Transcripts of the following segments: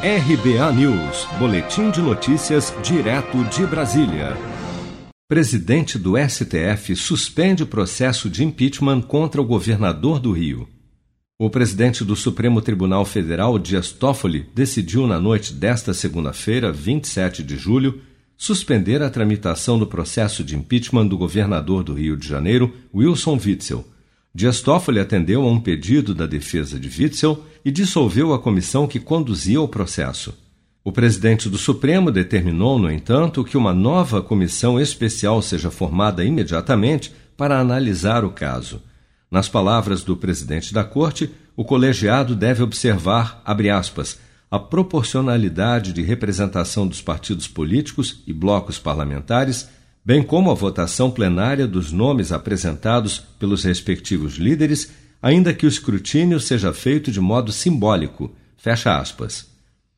RBA News, Boletim de Notícias, direto de Brasília. Presidente do STF suspende processo de impeachment contra o governador do Rio. O presidente do Supremo Tribunal Federal, Dias Toffoli, decidiu na noite desta segunda-feira, 27 de julho, suspender a tramitação do processo de impeachment do governador do Rio de Janeiro, Wilson Witzel Dias Toffoli atendeu a um pedido da defesa de Witzel e dissolveu a comissão que conduzia o processo. O presidente do Supremo determinou, no entanto, que uma nova comissão especial seja formada imediatamente para analisar o caso. Nas palavras do presidente da Corte, o colegiado deve observar, aspas, a proporcionalidade de representação dos partidos políticos e blocos parlamentares bem como a votação plenária dos nomes apresentados pelos respectivos líderes, ainda que o escrutínio seja feito de modo simbólico. Fecha aspas.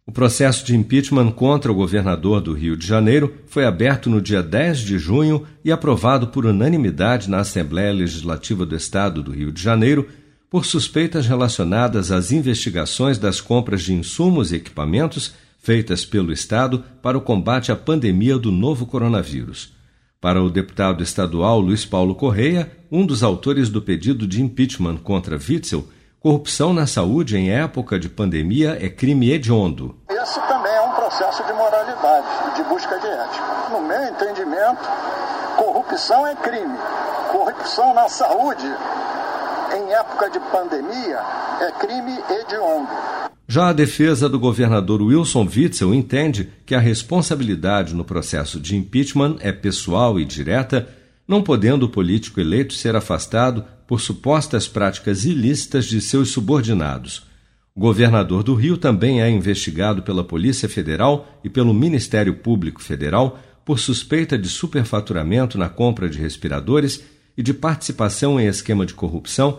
O processo de impeachment contra o governador do Rio de Janeiro foi aberto no dia 10 de junho e aprovado por unanimidade na Assembleia Legislativa do Estado do Rio de Janeiro por suspeitas relacionadas às investigações das compras de insumos e equipamentos feitas pelo Estado para o combate à pandemia do novo coronavírus. Para o deputado estadual Luiz Paulo Correia, um dos autores do pedido de impeachment contra Witzel, corrupção na saúde em época de pandemia é crime hediondo. Esse também é um processo de moralidade de busca de ética. No meu entendimento, corrupção é crime. Corrupção na saúde em época de pandemia é crime hediondo. Já a defesa do governador Wilson Witzel entende que a responsabilidade no processo de impeachment é pessoal e direta, não podendo o político eleito ser afastado por supostas práticas ilícitas de seus subordinados. O governador do Rio também é investigado pela Polícia Federal e pelo Ministério Público Federal por suspeita de superfaturamento na compra de respiradores e de participação em esquema de corrupção